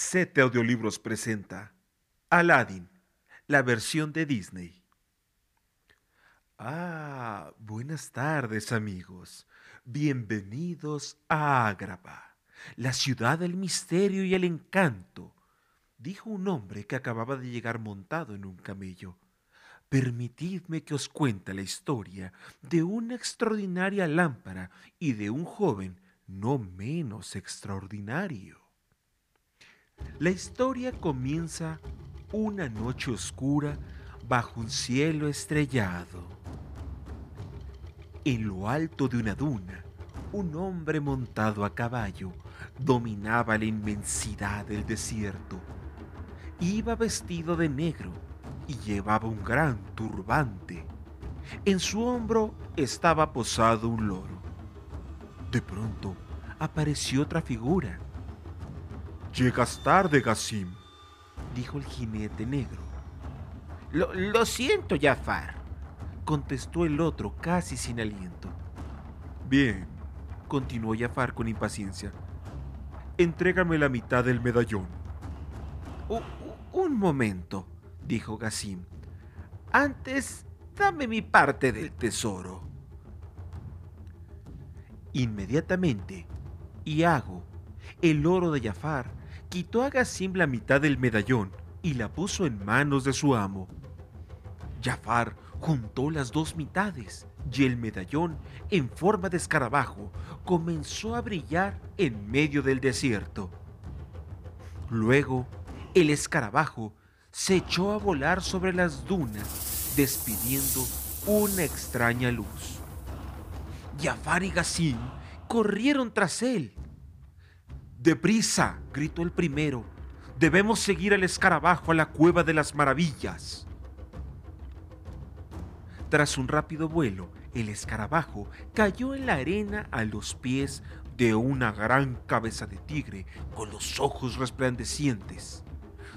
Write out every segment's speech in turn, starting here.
Sete Audiolibros presenta Aladdin, la versión de Disney. Ah, buenas tardes amigos. Bienvenidos a Ágrava, la ciudad del misterio y el encanto, dijo un hombre que acababa de llegar montado en un camello. Permitidme que os cuente la historia de una extraordinaria lámpara y de un joven no menos extraordinario. La historia comienza una noche oscura bajo un cielo estrellado. En lo alto de una duna, un hombre montado a caballo dominaba la inmensidad del desierto. Iba vestido de negro y llevaba un gran turbante. En su hombro estaba posado un loro. De pronto apareció otra figura. Llegas tarde, Gassim, dijo el jinete negro. Lo, lo siento, Jafar, contestó el otro casi sin aliento. Bien, continuó Jafar con impaciencia. Entrégame la mitad del medallón. un momento, dijo Gassim. Antes, dame mi parte del tesoro. Inmediatamente, Iago, el oro de Jafar, quitó a Gassim la mitad del medallón y la puso en manos de su amo. Jafar juntó las dos mitades y el medallón, en forma de escarabajo, comenzó a brillar en medio del desierto. Luego, el escarabajo se echó a volar sobre las dunas, despidiendo una extraña luz. Jafar y Gassim corrieron tras él. ¡Deprisa! gritó el primero. Debemos seguir al escarabajo a la cueva de las maravillas. Tras un rápido vuelo, el escarabajo cayó en la arena a los pies de una gran cabeza de tigre con los ojos resplandecientes.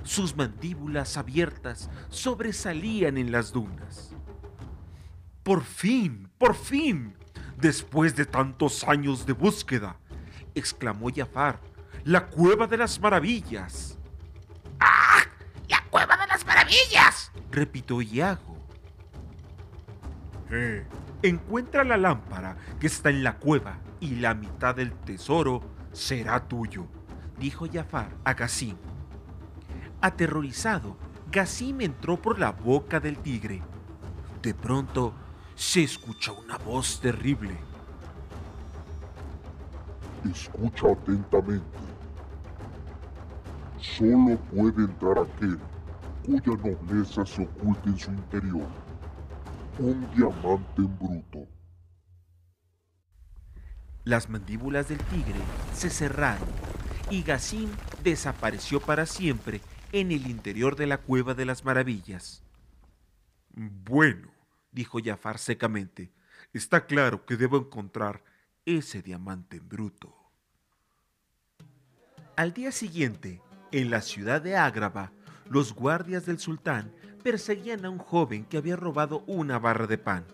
Sus mandíbulas abiertas sobresalían en las dunas. Por fin, por fin, después de tantos años de búsqueda, exclamó Jafar, la cueva de las maravillas. ¡Ah! ¡La cueva de las maravillas! repitió Iago. Eh, encuentra la lámpara que está en la cueva y la mitad del tesoro será tuyo, dijo Jafar a Gassim. Aterrorizado, Gassim entró por la boca del tigre. De pronto se escuchó una voz terrible. Escucha atentamente. Solo puede entrar aquel cuya nobleza se oculta en su interior. Un diamante en bruto. Las mandíbulas del tigre se cerraron y Gassim desapareció para siempre en el interior de la cueva de las maravillas. Bueno, dijo Jafar secamente, está claro que debo encontrar ese diamante en bruto. Al día siguiente, en la ciudad de Ágrava, los guardias del sultán perseguían a un joven que había robado una barra de pan.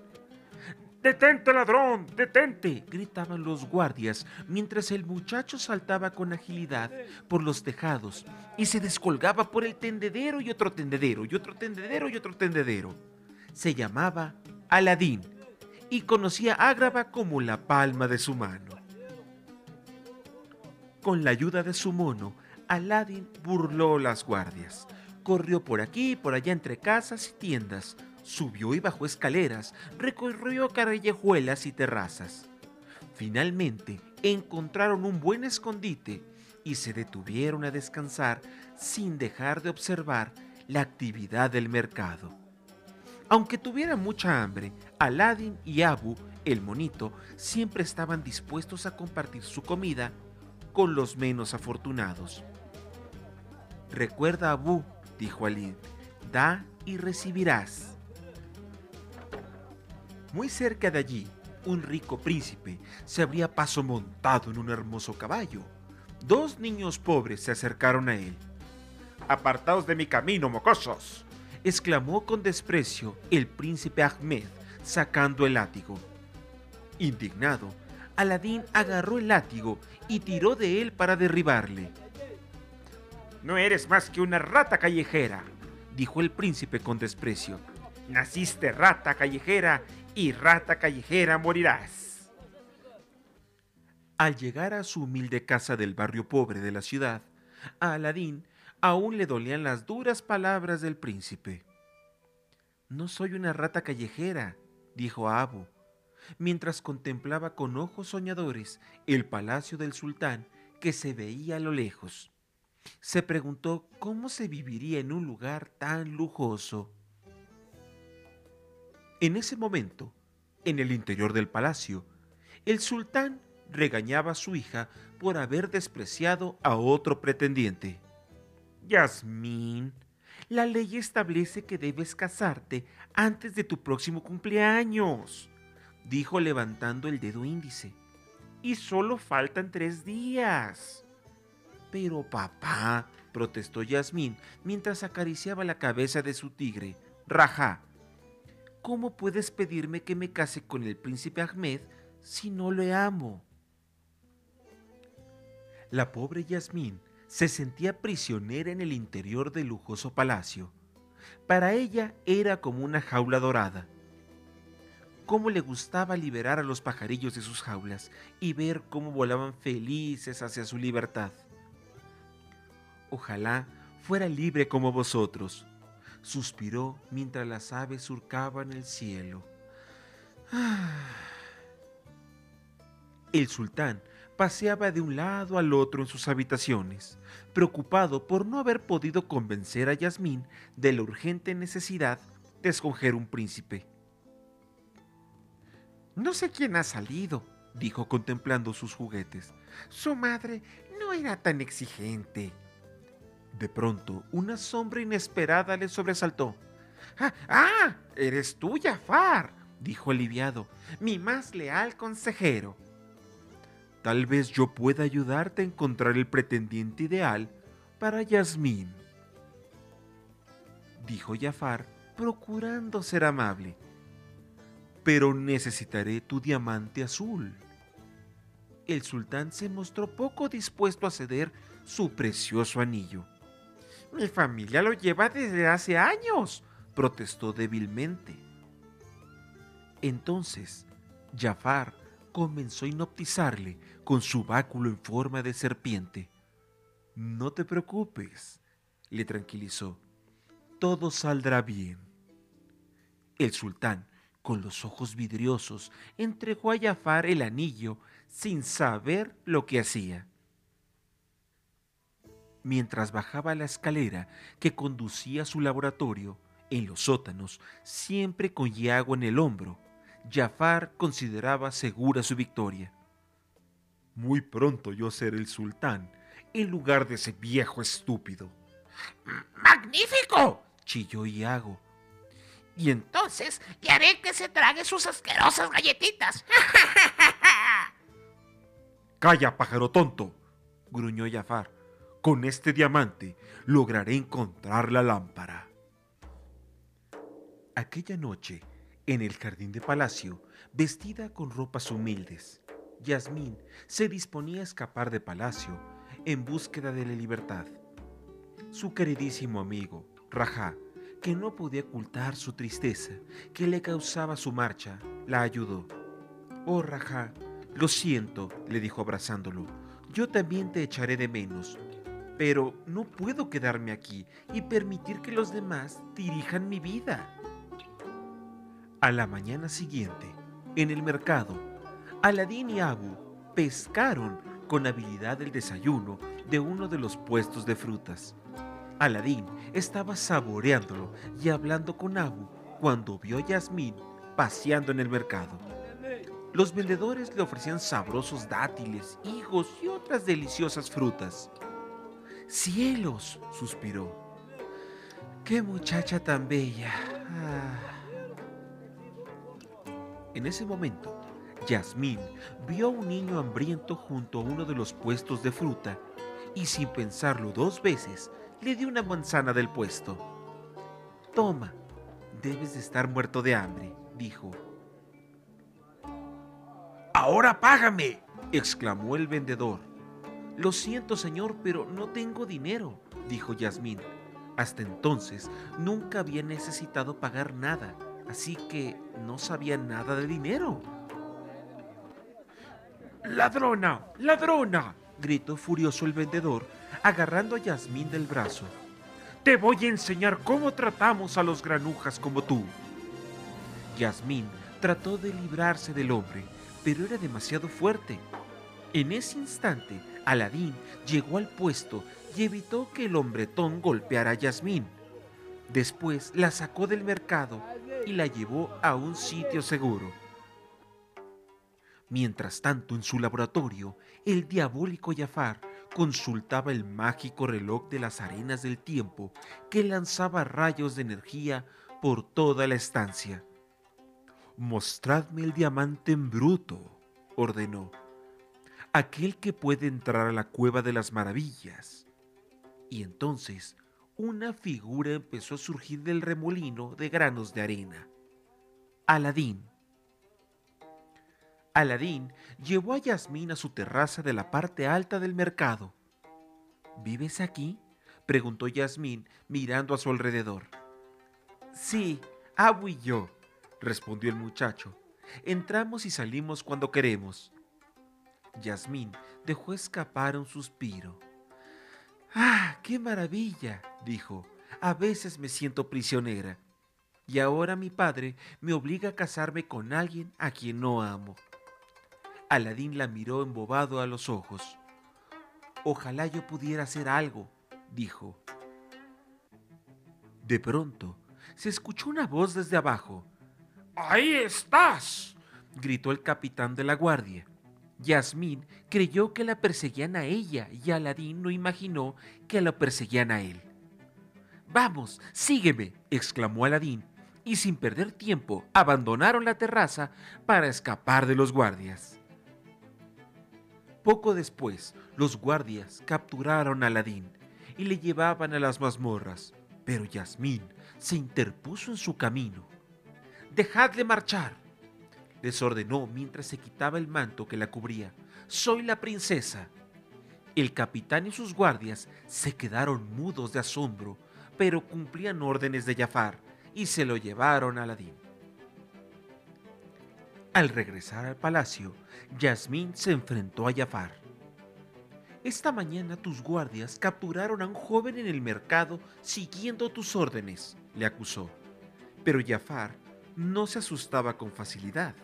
¡Detente, ladrón! ¡Detente! gritaban los guardias mientras el muchacho saltaba con agilidad por los tejados y se descolgaba por el tendedero y otro tendedero y otro tendedero y otro tendedero. Se llamaba Aladín y conocía Ágrava como la palma de su mano. Con la ayuda de su mono, Aladdin burló las guardias. Corrió por aquí y por allá entre casas y tiendas, subió y bajó escaleras, recorrió callejuelas y terrazas. Finalmente encontraron un buen escondite y se detuvieron a descansar sin dejar de observar la actividad del mercado. Aunque tuvieran mucha hambre, Aladdin y Abu, el monito, siempre estaban dispuestos a compartir su comida con los menos afortunados. Recuerda, Abu, dijo Ali, da y recibirás. Muy cerca de allí, un rico príncipe se abría paso montado en un hermoso caballo. Dos niños pobres se acercaron a él. Apartaos de mi camino, mocosos, exclamó con desprecio el príncipe Ahmed, sacando el látigo. Indignado, Aladín agarró el látigo y tiró de él para derribarle. No eres más que una rata callejera, dijo el príncipe con desprecio. Naciste rata callejera y rata callejera morirás. Al llegar a su humilde casa del barrio pobre de la ciudad, a Aladín aún le dolían las duras palabras del príncipe. No soy una rata callejera, dijo Abu, mientras contemplaba con ojos soñadores el palacio del sultán que se veía a lo lejos. Se preguntó cómo se viviría en un lugar tan lujoso. En ese momento, en el interior del palacio, el sultán regañaba a su hija por haber despreciado a otro pretendiente. Yasmín, la ley establece que debes casarte antes de tu próximo cumpleaños, dijo levantando el dedo índice. Y solo faltan tres días. Pero papá, protestó Yasmín mientras acariciaba la cabeza de su tigre, Raja. ¿Cómo puedes pedirme que me case con el príncipe Ahmed si no le amo? La pobre Yasmín se sentía prisionera en el interior del lujoso palacio. Para ella era como una jaula dorada. Cómo le gustaba liberar a los pajarillos de sus jaulas y ver cómo volaban felices hacia su libertad. Ojalá fuera libre como vosotros, suspiró mientras las aves surcaban el cielo. El sultán paseaba de un lado al otro en sus habitaciones, preocupado por no haber podido convencer a Yasmín de la urgente necesidad de escoger un príncipe. No sé quién ha salido, dijo contemplando sus juguetes. Su madre no era tan exigente. De pronto, una sombra inesperada le sobresaltó. ¡Ah! ah eres tú, Jafar! dijo aliviado, mi más leal consejero. Tal vez yo pueda ayudarte a encontrar el pretendiente ideal para Yasmín. Dijo Jafar, procurando ser amable. Pero necesitaré tu diamante azul. El sultán se mostró poco dispuesto a ceder su precioso anillo. Mi familia lo lleva desde hace años, protestó débilmente. Entonces, Jafar comenzó a hipnotizarle con su báculo en forma de serpiente. No te preocupes, le tranquilizó. Todo saldrá bien. El sultán, con los ojos vidriosos, entregó a Jafar el anillo sin saber lo que hacía. Mientras bajaba la escalera que conducía a su laboratorio, en los sótanos, siempre con Yago en el hombro, Jafar consideraba segura su victoria. Muy pronto yo seré el sultán, en lugar de ese viejo estúpido. ¡Magnífico! chilló Iago. Y entonces le haré que se trague sus asquerosas galletitas. Calla, pájaro tonto, gruñó Jafar. Con este diamante lograré encontrar la lámpara. Aquella noche, en el jardín de palacio, vestida con ropas humildes, Yasmín se disponía a escapar de palacio en búsqueda de la libertad. Su queridísimo amigo, Rajá, que no podía ocultar su tristeza que le causaba su marcha, la ayudó. Oh, Rajá, lo siento, le dijo abrazándolo. Yo también te echaré de menos, pero no puedo quedarme aquí y permitir que los demás dirijan mi vida. A la mañana siguiente, en el mercado, Aladín y Abu pescaron con habilidad el desayuno de uno de los puestos de frutas. Aladín estaba saboreándolo y hablando con Abu cuando vio a Yasmín paseando en el mercado. Los vendedores le ofrecían sabrosos dátiles, higos y otras deliciosas frutas. ¡Cielos! suspiró. ¡Qué muchacha tan bella! Ah. En ese momento, Yasmín vio a un niño hambriento junto a uno de los puestos de fruta y sin pensarlo dos veces le dio una manzana del puesto. Toma, debes de estar muerto de hambre, dijo. Ahora págame, exclamó el vendedor. Lo siento, señor, pero no tengo dinero, dijo Yasmín. Hasta entonces nunca había necesitado pagar nada, así que no sabía nada de dinero. ¡Ladrona! ¡Ladrona! gritó furioso el vendedor, agarrando a Yasmín del brazo. Te voy a enseñar cómo tratamos a los granujas como tú. Yasmín trató de librarse del hombre, pero era demasiado fuerte. En ese instante, Aladín llegó al puesto y evitó que el hombretón golpeara a Yasmín. Después la sacó del mercado y la llevó a un sitio seguro. Mientras tanto, en su laboratorio, el diabólico Jafar consultaba el mágico reloj de las arenas del tiempo que lanzaba rayos de energía por toda la estancia. Mostradme el diamante en bruto, ordenó. Aquel que puede entrar a la cueva de las maravillas. Y entonces una figura empezó a surgir del remolino de granos de arena. Aladín Aladín llevó a Yasmín a su terraza de la parte alta del mercado. ¿Vives aquí? preguntó Yasmín mirando a su alrededor. Sí, Abu y yo, respondió el muchacho. Entramos y salimos cuando queremos. Yasmín dejó escapar un suspiro. ¡Ah, qué maravilla! dijo. A veces me siento prisionera. Y ahora mi padre me obliga a casarme con alguien a quien no amo. Aladín la miró embobado a los ojos. Ojalá yo pudiera hacer algo, dijo. De pronto, se escuchó una voz desde abajo. ¡Ahí estás! gritó el capitán de la guardia. Yasmín creyó que la perseguían a ella y Aladín no imaginó que la perseguían a él. Vamos, sígueme, exclamó Aladín, y sin perder tiempo abandonaron la terraza para escapar de los guardias. Poco después, los guardias capturaron a Aladín y le llevaban a las mazmorras, pero Yasmín se interpuso en su camino. Dejadle marchar, les ordenó mientras se quitaba el manto que la cubría. Soy la princesa. El capitán y sus guardias se quedaron mudos de asombro, pero cumplían órdenes de Jafar y se lo llevaron a Aladín. Al regresar al palacio, Yasmín se enfrentó a Jafar. Esta mañana tus guardias capturaron a un joven en el mercado siguiendo tus órdenes, le acusó. Pero Jafar no se asustaba con facilidad.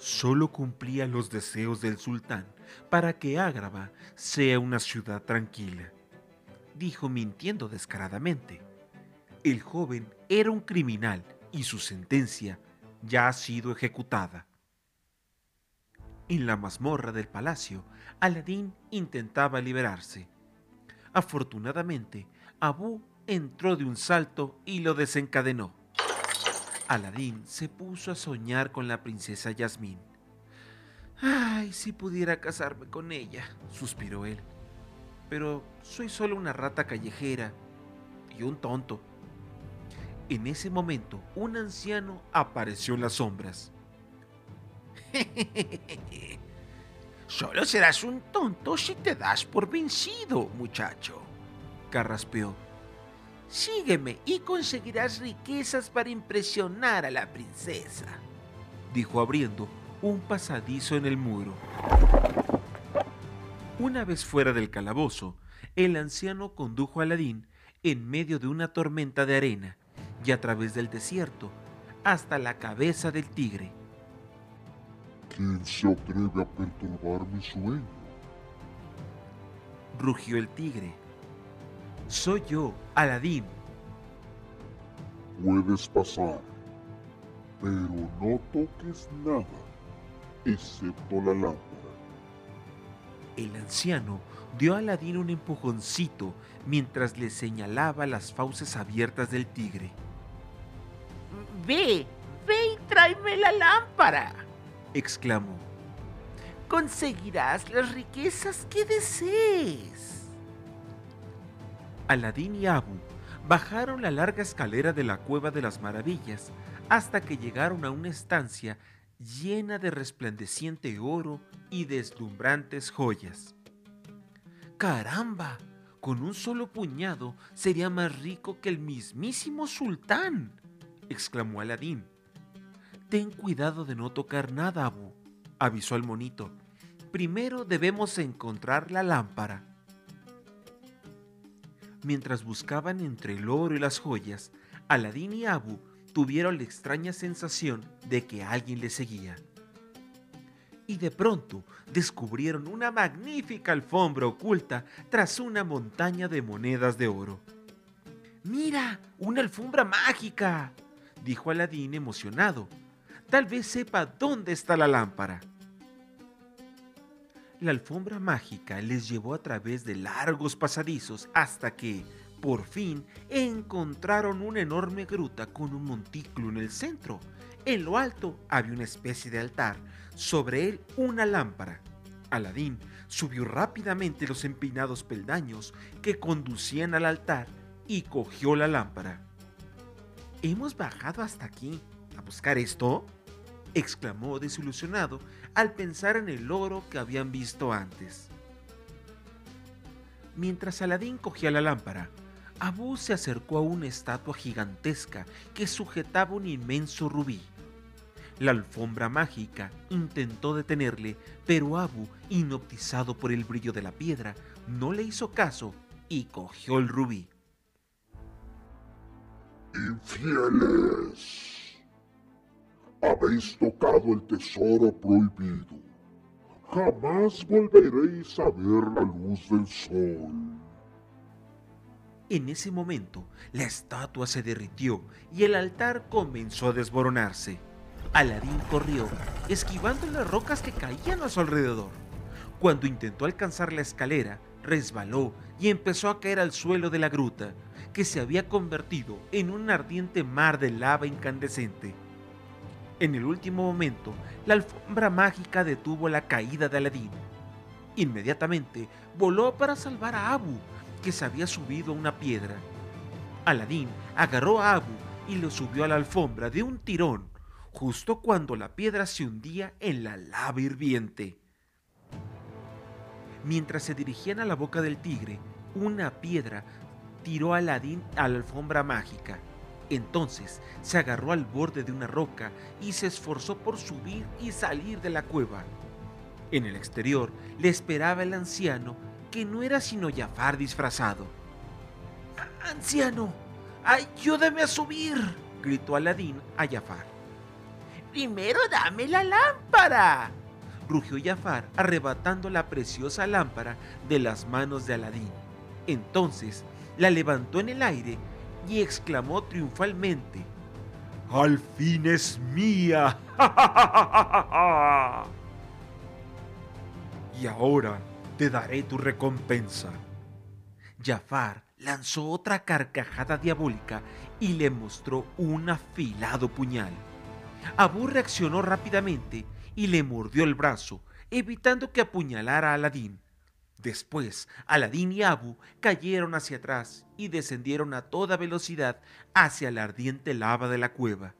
Solo cumplía los deseos del sultán para que Ágrava sea una ciudad tranquila, dijo mintiendo descaradamente. El joven era un criminal y su sentencia ya ha sido ejecutada. En la mazmorra del palacio, Aladín intentaba liberarse. Afortunadamente, Abu entró de un salto y lo desencadenó. Aladín se puso a soñar con la princesa Yasmín. Ay, si pudiera casarme con ella, suspiró él. Pero soy solo una rata callejera y un tonto. En ese momento, un anciano apareció en las sombras. Solo serás un tonto si te das por vencido, muchacho. Carraspeó. Sígueme y conseguirás riquezas para impresionar a la princesa. Dijo abriendo un pasadizo en el muro. Una vez fuera del calabozo, el anciano condujo a Aladín en medio de una tormenta de arena y a través del desierto hasta la cabeza del tigre. ¿Quién se atreve a perturbar mi sueño? Rugió el tigre. Soy yo, Aladín. Puedes pasar, pero no toques nada, excepto la lámpara. El anciano dio a Aladín un empujoncito mientras le señalaba las fauces abiertas del tigre. Ve, ve y tráeme la lámpara, exclamó. Conseguirás las riquezas que desees. Aladín y Abu bajaron la larga escalera de la cueva de las maravillas hasta que llegaron a una estancia llena de resplandeciente oro y deslumbrantes joyas. ¡Caramba! Con un solo puñado sería más rico que el mismísimo sultán, exclamó Aladín. Ten cuidado de no tocar nada, Abu, avisó el monito. Primero debemos encontrar la lámpara. Mientras buscaban entre el oro y las joyas, Aladín y Abu tuvieron la extraña sensación de que alguien les seguía. Y de pronto descubrieron una magnífica alfombra oculta tras una montaña de monedas de oro. ¡Mira! ¡Una alfombra mágica! dijo Aladín emocionado. Tal vez sepa dónde está la lámpara. La alfombra mágica les llevó a través de largos pasadizos hasta que, por fin, encontraron una enorme gruta con un montículo en el centro. En lo alto había una especie de altar, sobre él una lámpara. Aladín subió rápidamente los empinados peldaños que conducían al altar y cogió la lámpara. ¿Hemos bajado hasta aquí a buscar esto? Exclamó desilusionado al pensar en el oro que habían visto antes. Mientras Aladín cogía la lámpara, Abu se acercó a una estatua gigantesca que sujetaba un inmenso rubí. La alfombra mágica intentó detenerle, pero Abu, hipnotizado por el brillo de la piedra, no le hizo caso y cogió el rubí. ¡Infieles! Habéis tocado el tesoro prohibido. Jamás volveréis a ver la luz del sol. En ese momento, la estatua se derritió y el altar comenzó a desmoronarse. Aladín corrió, esquivando las rocas que caían a su alrededor. Cuando intentó alcanzar la escalera, resbaló y empezó a caer al suelo de la gruta, que se había convertido en un ardiente mar de lava incandescente. En el último momento, la alfombra mágica detuvo la caída de Aladín. Inmediatamente voló para salvar a Abu, que se había subido a una piedra. Aladín agarró a Abu y lo subió a la alfombra de un tirón, justo cuando la piedra se hundía en la lava hirviente. Mientras se dirigían a la boca del tigre, una piedra tiró a Aladín a la alfombra mágica. Entonces se agarró al borde de una roca y se esforzó por subir y salir de la cueva. En el exterior le esperaba el anciano, que no era sino Jafar disfrazado. ¡Anciano! ¡Ayúdame a subir! gritó Aladín a Jafar. Primero dame la lámpara, rugió Jafar arrebatando la preciosa lámpara de las manos de Aladín. Entonces la levantó en el aire y exclamó triunfalmente, ¡Al fin es mía! y ahora te daré tu recompensa. Jafar lanzó otra carcajada diabólica y le mostró un afilado puñal. Abu reaccionó rápidamente y le mordió el brazo, evitando que apuñalara a Aladín. Después, Aladín y Abu cayeron hacia atrás y descendieron a toda velocidad hacia la ardiente lava de la cueva.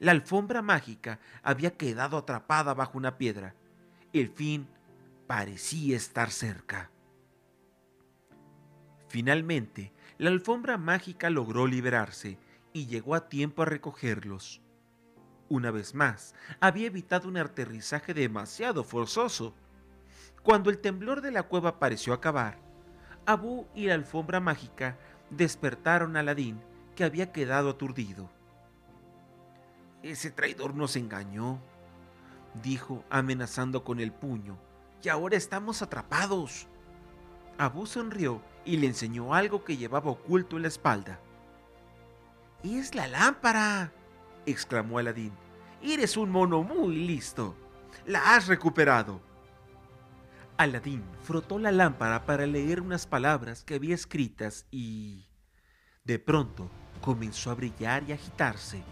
La alfombra mágica había quedado atrapada bajo una piedra. El fin parecía estar cerca. Finalmente, la alfombra mágica logró liberarse y llegó a tiempo a recogerlos. Una vez más, había evitado un aterrizaje demasiado forzoso. Cuando el temblor de la cueva pareció acabar, Abu y la alfombra mágica despertaron a Aladín, que había quedado aturdido. Ese traidor nos engañó, dijo amenazando con el puño, y ahora estamos atrapados. Abu sonrió y le enseñó algo que llevaba oculto en la espalda. ¡Es la lámpara! exclamó Aladín. Eres un mono muy listo. La has recuperado. Aladín frotó la lámpara para leer unas palabras que había escritas y... De pronto comenzó a brillar y agitarse.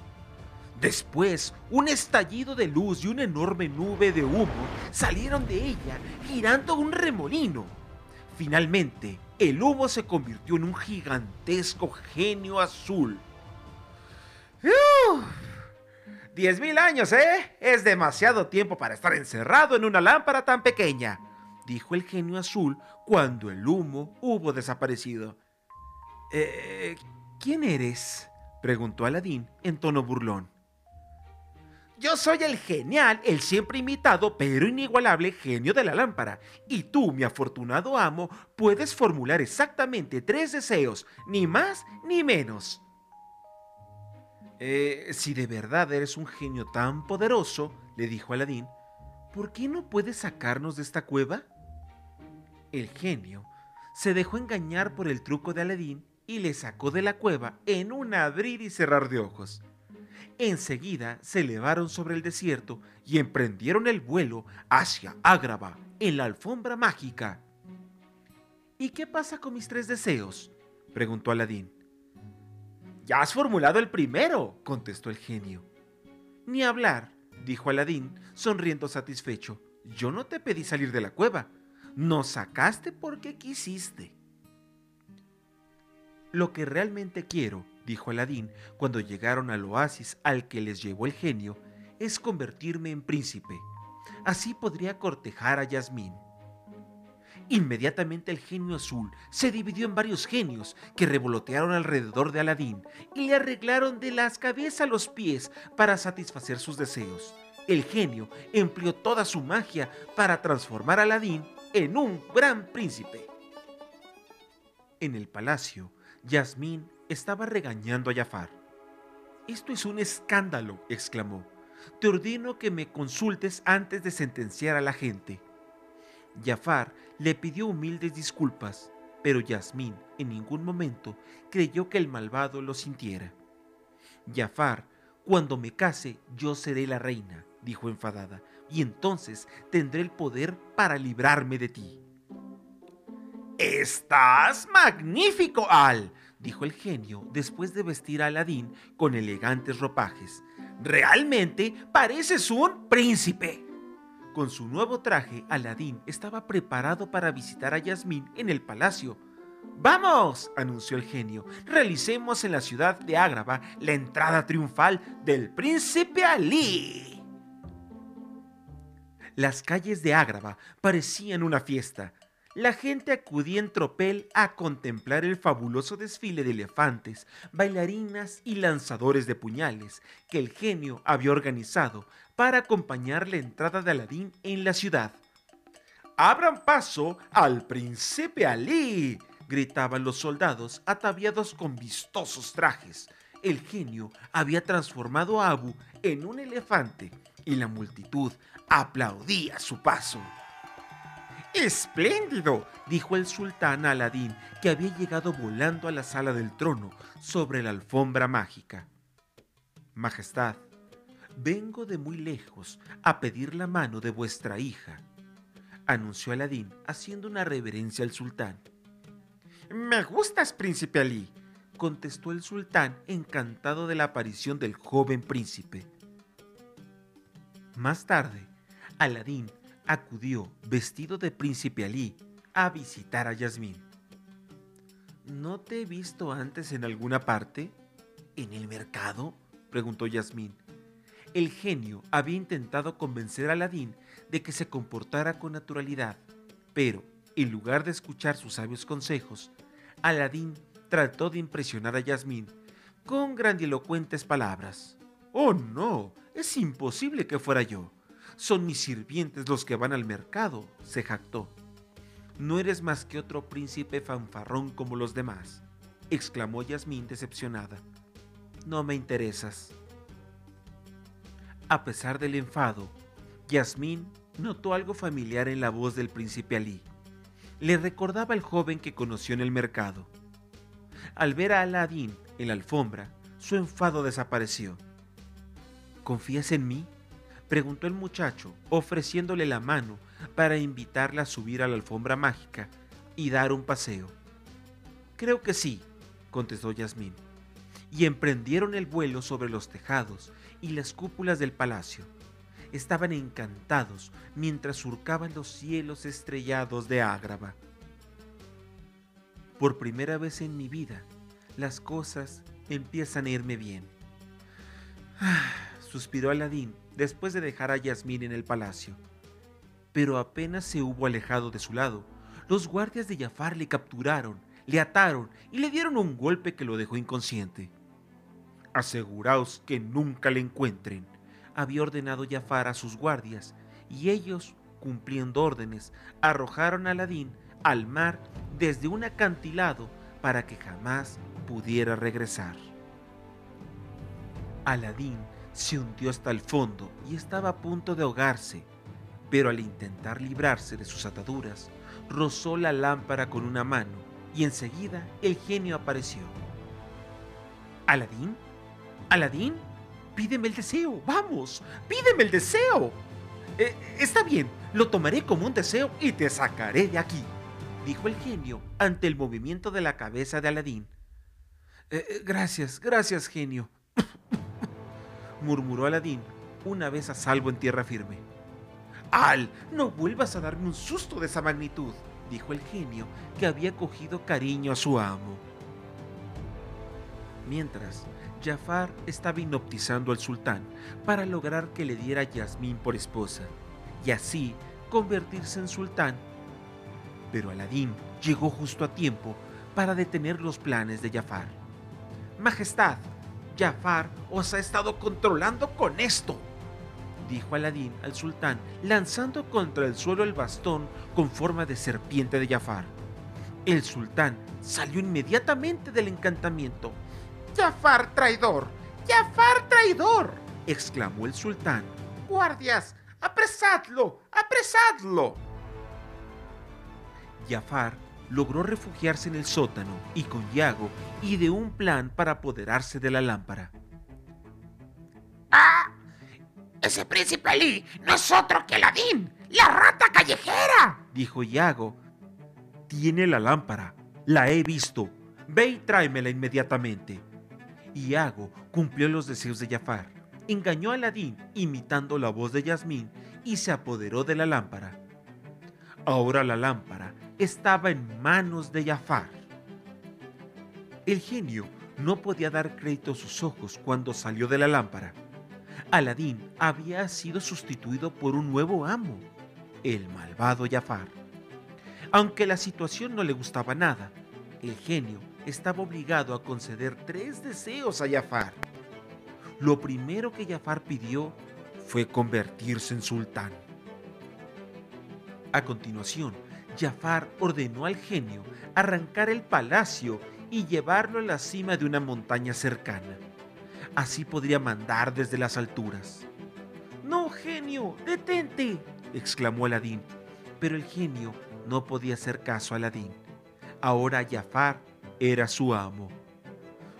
Después, un estallido de luz y una enorme nube de humo salieron de ella, girando un remolino. Finalmente, el humo se convirtió en un gigantesco genio azul. Diez mil años, ¿eh? Es demasiado tiempo para estar encerrado en una lámpara tan pequeña, dijo el genio azul cuando el humo hubo desaparecido. Eh, ¿Quién eres? preguntó Aladín en tono burlón. Yo soy el genial, el siempre imitado, pero inigualable genio de la lámpara. Y tú, mi afortunado amo, puedes formular exactamente tres deseos, ni más ni menos. Eh, si de verdad eres un genio tan poderoso, le dijo Aladín, ¿por qué no puedes sacarnos de esta cueva? El genio se dejó engañar por el truco de Aladín y le sacó de la cueva en un abrir y cerrar de ojos. Enseguida se elevaron sobre el desierto y emprendieron el vuelo hacia Ágrava, en la alfombra mágica. ¿Y qué pasa con mis tres deseos? preguntó Aladín. Ya has formulado el primero, contestó el genio. Ni hablar, dijo Aladín, sonriendo satisfecho. Yo no te pedí salir de la cueva. Nos sacaste porque quisiste. Lo que realmente quiero, dijo Aladín cuando llegaron al oasis al que les llevó el genio, es convertirme en príncipe. Así podría cortejar a Yasmín. Inmediatamente el genio azul se dividió en varios genios que revolotearon alrededor de Aladín y le arreglaron de las cabezas a los pies para satisfacer sus deseos. El genio empleó toda su magia para transformar a Aladín en un gran príncipe. En el palacio, Yasmín estaba regañando a Jafar. Esto es un escándalo, exclamó. Te ordeno que me consultes antes de sentenciar a la gente. Jafar le pidió humildes disculpas, pero Yasmín en ningún momento creyó que el malvado lo sintiera. Jafar, cuando me case, yo seré la reina, dijo enfadada, y entonces tendré el poder para librarme de ti. Estás magnífico, Al, dijo el genio después de vestir a Aladín con elegantes ropajes. Realmente pareces un príncipe. Con su nuevo traje, Aladín estaba preparado para visitar a Yasmín en el palacio. ¡Vamos! anunció el genio. Realicemos en la ciudad de Ágrava la entrada triunfal del príncipe Alí. Las calles de Ágrava parecían una fiesta. La gente acudía en tropel a contemplar el fabuloso desfile de elefantes, bailarinas y lanzadores de puñales que el genio había organizado para acompañar la entrada de Aladín en la ciudad. ¡Abran paso al príncipe Alí! gritaban los soldados ataviados con vistosos trajes. El genio había transformado a Abu en un elefante y la multitud aplaudía su paso. ¡Espléndido! dijo el sultán Aladín, que había llegado volando a la sala del trono sobre la alfombra mágica. Majestad, vengo de muy lejos a pedir la mano de vuestra hija, anunció Aladín haciendo una reverencia al sultán. Me gustas, príncipe Alí, contestó el sultán encantado de la aparición del joven príncipe. Más tarde, Aladín acudió vestido de príncipe Alí a visitar a Yasmín. ¿No te he visto antes en alguna parte? ¿En el mercado? preguntó Yasmín. El genio había intentado convencer a Aladín de que se comportara con naturalidad, pero, en lugar de escuchar sus sabios consejos, Aladín trató de impresionar a Yasmín con grandilocuentes palabras. Oh, no, es imposible que fuera yo. Son mis sirvientes los que van al mercado, se jactó. No eres más que otro príncipe fanfarrón como los demás, exclamó Yasmín decepcionada. No me interesas. A pesar del enfado, Yasmín notó algo familiar en la voz del príncipe Alí. Le recordaba al joven que conoció en el mercado. Al ver a Aladín en la alfombra, su enfado desapareció. ¿Confías en mí? preguntó el muchacho, ofreciéndole la mano para invitarla a subir a la alfombra mágica y dar un paseo. Creo que sí, contestó Yasmín, y emprendieron el vuelo sobre los tejados y las cúpulas del palacio. Estaban encantados mientras surcaban los cielos estrellados de Ágrava. Por primera vez en mi vida, las cosas empiezan a irme bien. suspiró Aladín después de dejar a Yasmín en el palacio. Pero apenas se hubo alejado de su lado, los guardias de Jafar le capturaron, le ataron y le dieron un golpe que lo dejó inconsciente. Aseguraos que nunca le encuentren, había ordenado Jafar a sus guardias, y ellos, cumpliendo órdenes, arrojaron a Aladín al mar desde un acantilado para que jamás pudiera regresar. Aladín se hundió hasta el fondo y estaba a punto de ahogarse, pero al intentar librarse de sus ataduras, rozó la lámpara con una mano y enseguida el genio apareció. ¿Aladín? ¿Aladín? Pídeme el deseo, vamos, pídeme el deseo. Eh, está bien, lo tomaré como un deseo y te sacaré de aquí, dijo el genio ante el movimiento de la cabeza de Aladín. Eh, eh, gracias, gracias, genio, murmuró Aladín una vez a salvo en tierra firme. Al, no vuelvas a darme un susto de esa magnitud, dijo el genio que había cogido cariño a su amo. Mientras, Jafar estaba hipnotizando al sultán para lograr que le diera a Yasmín por esposa y así convertirse en sultán. Pero Aladín llegó justo a tiempo para detener los planes de Jafar. Majestad, Jafar os ha estado controlando con esto, dijo Aladín al sultán, lanzando contra el suelo el bastón con forma de serpiente de Jafar. El sultán salió inmediatamente del encantamiento. ¡Jafar traidor! ¡Jafar traidor! exclamó el sultán. ¡Guardias! ¡Apresadlo! ¡Apresadlo! Jafar logró refugiarse en el sótano y con Yago ideó un plan para apoderarse de la lámpara. ¡Ah! Ese príncipe Ali no es otro que Aladín, la rata callejera, dijo Yago. Tiene la lámpara, la he visto. Ve y tráemela inmediatamente. Yago cumplió los deseos de Jafar, engañó a Aladín imitando la voz de Yasmín y se apoderó de la lámpara. Ahora la lámpara estaba en manos de Jafar. El genio no podía dar crédito a sus ojos cuando salió de la lámpara. Aladín había sido sustituido por un nuevo amo, el malvado Jafar. Aunque la situación no le gustaba nada, el genio estaba obligado a conceder tres deseos a Jafar. Lo primero que Jafar pidió fue convertirse en sultán. A continuación, Jafar ordenó al genio arrancar el palacio y llevarlo a la cima de una montaña cercana. Así podría mandar desde las alturas. No, genio, detente, exclamó Aladín. Pero el genio no podía hacer caso a Aladín. Ahora Jafar era su amo.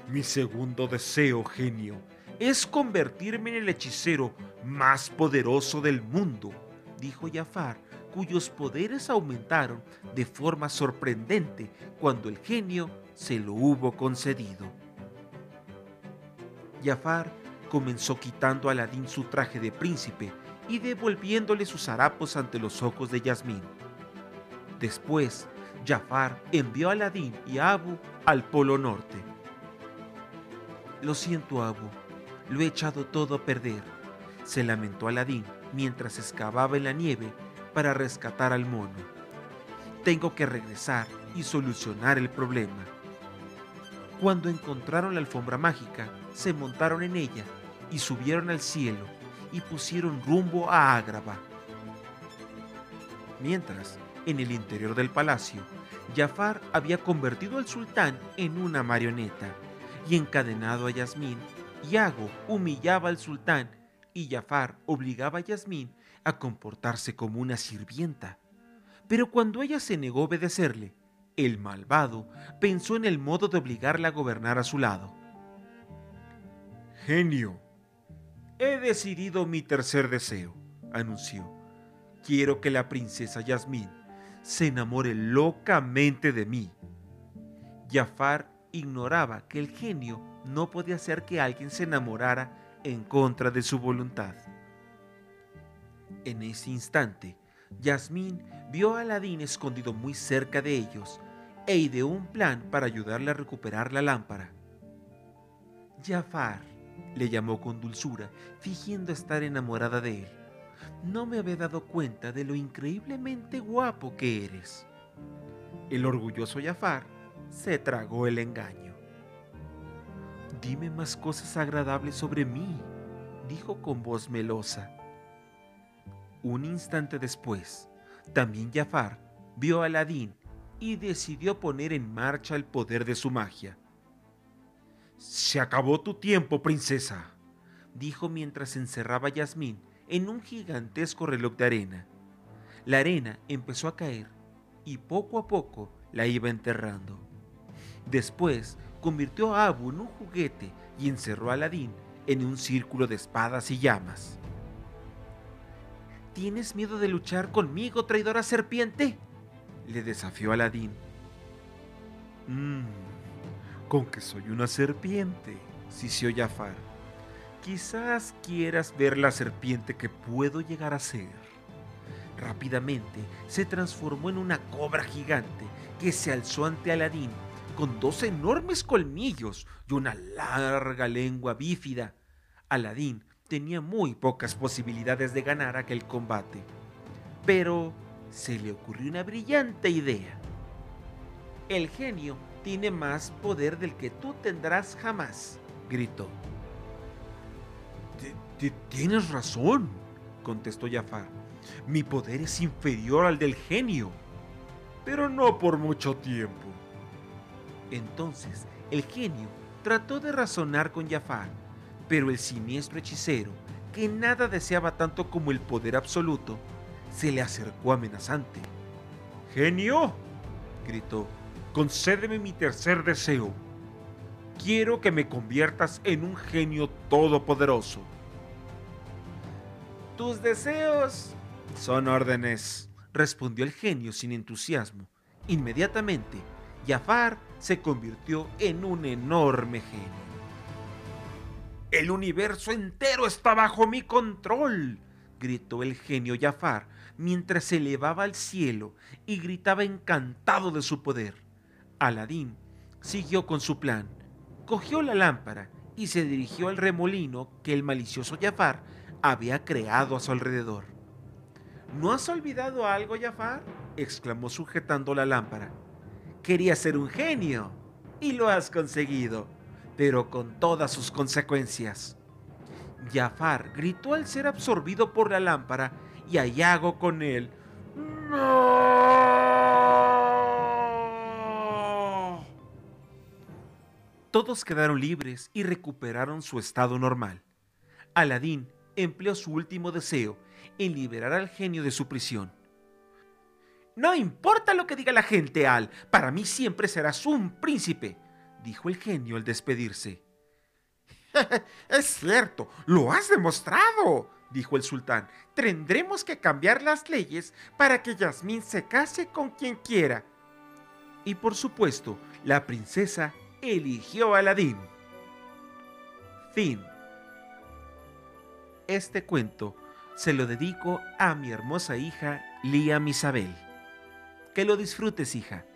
Mi segundo deseo, genio, es convertirme en el hechicero más poderoso del mundo, dijo Jafar cuyos poderes aumentaron de forma sorprendente cuando el genio se lo hubo concedido. Jafar comenzó quitando a Aladín su traje de príncipe y devolviéndole sus harapos ante los ojos de Yasmín. Después, Jafar envió a Aladín y a Abu al Polo Norte. Lo siento, Abu, lo he echado todo a perder, se lamentó Aladín mientras excavaba en la nieve para rescatar al mono. Tengo que regresar y solucionar el problema. Cuando encontraron la alfombra mágica, se montaron en ella y subieron al cielo y pusieron rumbo a Ágrava. Mientras, en el interior del palacio, Jafar había convertido al sultán en una marioneta y encadenado a Yasmín, Yago humillaba al sultán y Jafar obligaba a Yasmín a comportarse como una sirvienta. Pero cuando ella se negó a obedecerle, el malvado pensó en el modo de obligarla a gobernar a su lado. Genio, he decidido mi tercer deseo, anunció. Quiero que la princesa Yasmín se enamore locamente de mí. Jafar ignoraba que el genio no podía hacer que alguien se enamorara en contra de su voluntad. En ese instante, Yasmín vio a Aladín escondido muy cerca de ellos e ideó un plan para ayudarle a recuperar la lámpara. Jafar, le llamó con dulzura, fingiendo estar enamorada de él. No me había dado cuenta de lo increíblemente guapo que eres. El orgulloso Jafar se tragó el engaño. Dime más cosas agradables sobre mí, dijo con voz melosa. Un instante después, también Jafar vio a Aladín y decidió poner en marcha el poder de su magia. Se acabó tu tiempo, princesa, dijo mientras encerraba a Yasmín en un gigantesco reloj de arena. La arena empezó a caer y poco a poco la iba enterrando. Después convirtió a Abu en un juguete y encerró a Aladín en un círculo de espadas y llamas. ¿Tienes miedo de luchar conmigo, traidora serpiente? le desafió Aladín. Mmm, con que soy una serpiente, sisió Jafar. Quizás quieras ver la serpiente que puedo llegar a ser. Rápidamente se transformó en una cobra gigante que se alzó ante Aladín con dos enormes colmillos y una larga lengua bífida. Aladín tenía muy pocas posibilidades de ganar aquel combate. Pero se le ocurrió una brillante idea. El genio tiene más poder del que tú tendrás jamás, gritó. Tienes razón, contestó Jafar. Mi poder es inferior al del genio, pero no por mucho tiempo. Entonces el genio trató de razonar con Jafar, pero el siniestro hechicero, que nada deseaba tanto como el poder absoluto, se le acercó amenazante. ¡Genio! gritó. Concédeme mi tercer deseo. Quiero que me conviertas en un genio todopoderoso. Tus deseos son órdenes, respondió el genio sin entusiasmo. Inmediatamente, Jafar se convirtió en un enorme genio. El universo entero está bajo mi control, gritó el genio Jafar mientras se elevaba al cielo y gritaba encantado de su poder. Aladín siguió con su plan, cogió la lámpara y se dirigió al remolino que el malicioso Jafar había creado a su alrededor. ¿No has olvidado algo, Jafar? exclamó sujetando la lámpara. Quería ser un genio y lo has conseguido, pero con todas sus consecuencias. Jafar gritó al ser absorbido por la lámpara y Ayago con él. ¡No! Todos quedaron libres y recuperaron su estado normal. Aladín empleó su último deseo en liberar al genio de su prisión. No importa lo que diga la gente, Al, para mí siempre serás un príncipe, dijo el genio al despedirse. es cierto, lo has demostrado, dijo el sultán, tendremos que cambiar las leyes para que Yasmín se case con quien quiera. Y por supuesto, la princesa eligió a Aladín. Fin. Este cuento se lo dedico a mi hermosa hija Lía Isabel. Que lo disfrutes, hija.